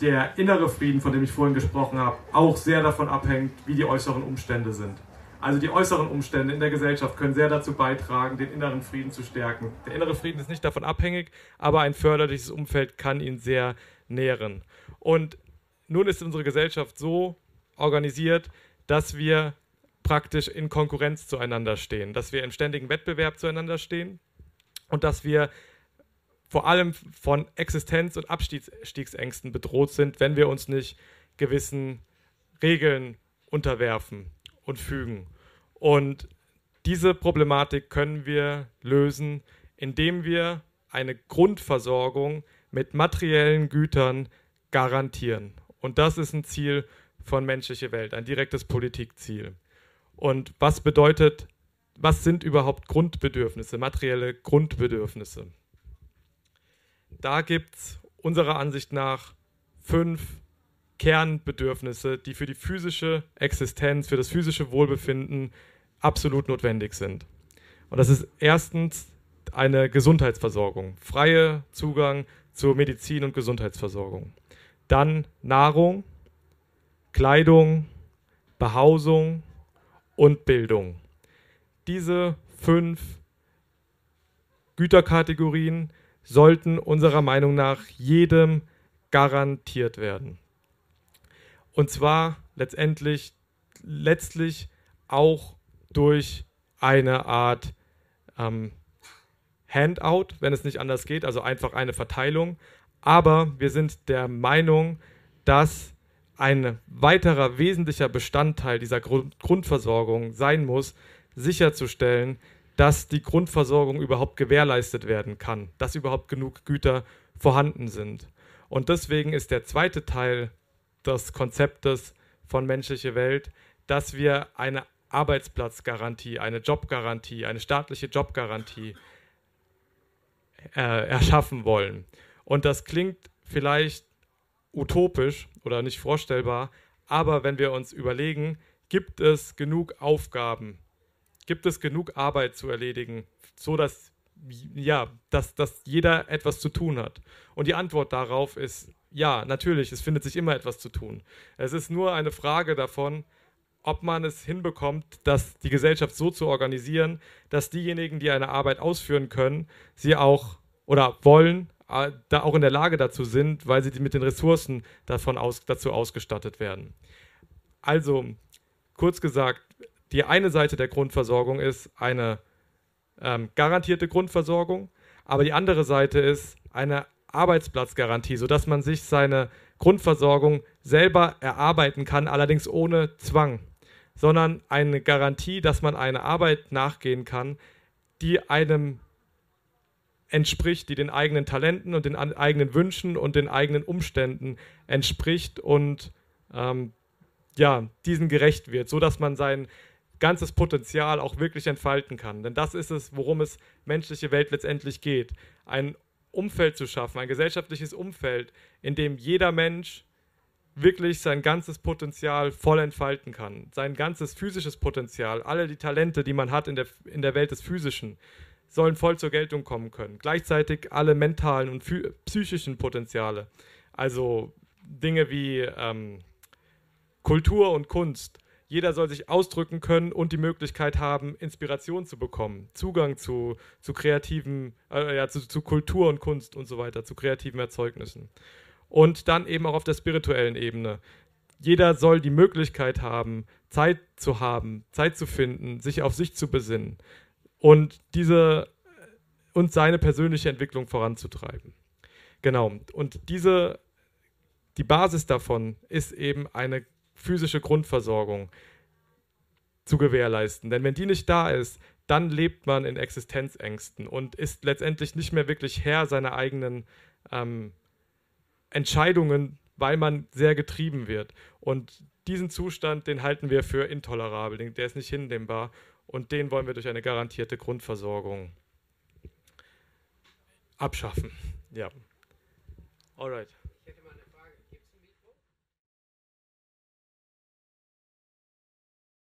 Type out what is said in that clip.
der innere Frieden, von dem ich vorhin gesprochen habe, auch sehr davon abhängt, wie die äußeren Umstände sind. Also die äußeren Umstände in der Gesellschaft können sehr dazu beitragen, den inneren Frieden zu stärken. Der innere Frieden ist nicht davon abhängig, aber ein förderliches Umfeld kann ihn sehr nähren. Und nun ist unsere Gesellschaft so organisiert, dass wir praktisch in Konkurrenz zueinander stehen, dass wir im ständigen Wettbewerb zueinander stehen und dass wir vor allem von Existenz- und Abstiegsängsten bedroht sind, wenn wir uns nicht gewissen Regeln unterwerfen und fügen. Und diese Problematik können wir lösen, indem wir eine Grundversorgung mit materiellen Gütern garantieren. Und das ist ein Ziel von menschliche Welt, ein direktes Politikziel. Und was bedeutet, was sind überhaupt Grundbedürfnisse, materielle Grundbedürfnisse? Da gibt es unserer Ansicht nach fünf Kernbedürfnisse, die für die physische Existenz, für das physische Wohlbefinden absolut notwendig sind. Und das ist erstens eine Gesundheitsversorgung, freie Zugang zur Medizin und Gesundheitsversorgung. Dann Nahrung, Kleidung, Behausung und Bildung. Diese fünf Güterkategorien sollten unserer Meinung nach jedem garantiert werden. Und zwar letztendlich, letztlich auch durch eine Art ähm, Handout, wenn es nicht anders geht, also einfach eine Verteilung. Aber wir sind der Meinung, dass ein weiterer wesentlicher Bestandteil dieser Grund Grundversorgung sein muss, sicherzustellen, dass die Grundversorgung überhaupt gewährleistet werden kann, dass überhaupt genug Güter vorhanden sind. Und deswegen ist der zweite Teil des Konzeptes von menschliche Welt, dass wir eine Arbeitsplatzgarantie, eine Jobgarantie, eine staatliche Jobgarantie äh, erschaffen wollen. Und das klingt vielleicht utopisch oder nicht vorstellbar, aber wenn wir uns überlegen, gibt es genug Aufgaben, gibt es genug Arbeit zu erledigen, so dass ja, dass, dass jeder etwas zu tun hat. Und die Antwort darauf ist ja, natürlich, es findet sich immer etwas zu tun. Es ist nur eine Frage davon, ob man es hinbekommt, dass die Gesellschaft so zu organisieren, dass diejenigen, die eine Arbeit ausführen können, sie auch oder wollen, äh, da auch in der Lage dazu sind, weil sie mit den Ressourcen davon aus, dazu ausgestattet werden. Also, kurz gesagt, die eine Seite der Grundversorgung ist eine ähm, garantierte Grundversorgung, aber die andere Seite ist eine Arbeitsplatzgarantie, sodass man sich seine Grundversorgung selber erarbeiten kann, allerdings ohne Zwang, sondern eine Garantie, dass man eine Arbeit nachgehen kann, die einem entspricht, die den eigenen Talenten und den eigenen Wünschen und den eigenen Umständen entspricht und ähm, ja, diesen gerecht wird, sodass man sein ganzes Potenzial auch wirklich entfalten kann. Denn das ist es, worum es menschliche Welt letztendlich geht. Ein Umfeld zu schaffen, ein gesellschaftliches Umfeld, in dem jeder Mensch wirklich sein ganzes Potenzial voll entfalten kann. Sein ganzes physisches Potenzial, alle die Talente, die man hat in der, in der Welt des Physischen, sollen voll zur Geltung kommen können. Gleichzeitig alle mentalen und psychischen Potenziale, also Dinge wie ähm, Kultur und Kunst, jeder soll sich ausdrücken können und die Möglichkeit haben, Inspiration zu bekommen, Zugang zu, zu kreativen, äh, ja, zu, zu Kultur und Kunst und so weiter, zu kreativen Erzeugnissen. Und dann eben auch auf der spirituellen Ebene. Jeder soll die Möglichkeit haben, Zeit zu haben, Zeit zu finden, sich auf sich zu besinnen und diese und seine persönliche Entwicklung voranzutreiben. Genau. Und diese, die Basis davon ist eben eine physische Grundversorgung zu gewährleisten. Denn wenn die nicht da ist, dann lebt man in Existenzängsten und ist letztendlich nicht mehr wirklich Herr seiner eigenen ähm, Entscheidungen, weil man sehr getrieben wird. Und diesen Zustand, den halten wir für intolerabel, der ist nicht hinnehmbar und den wollen wir durch eine garantierte Grundversorgung abschaffen. Ja. Alright.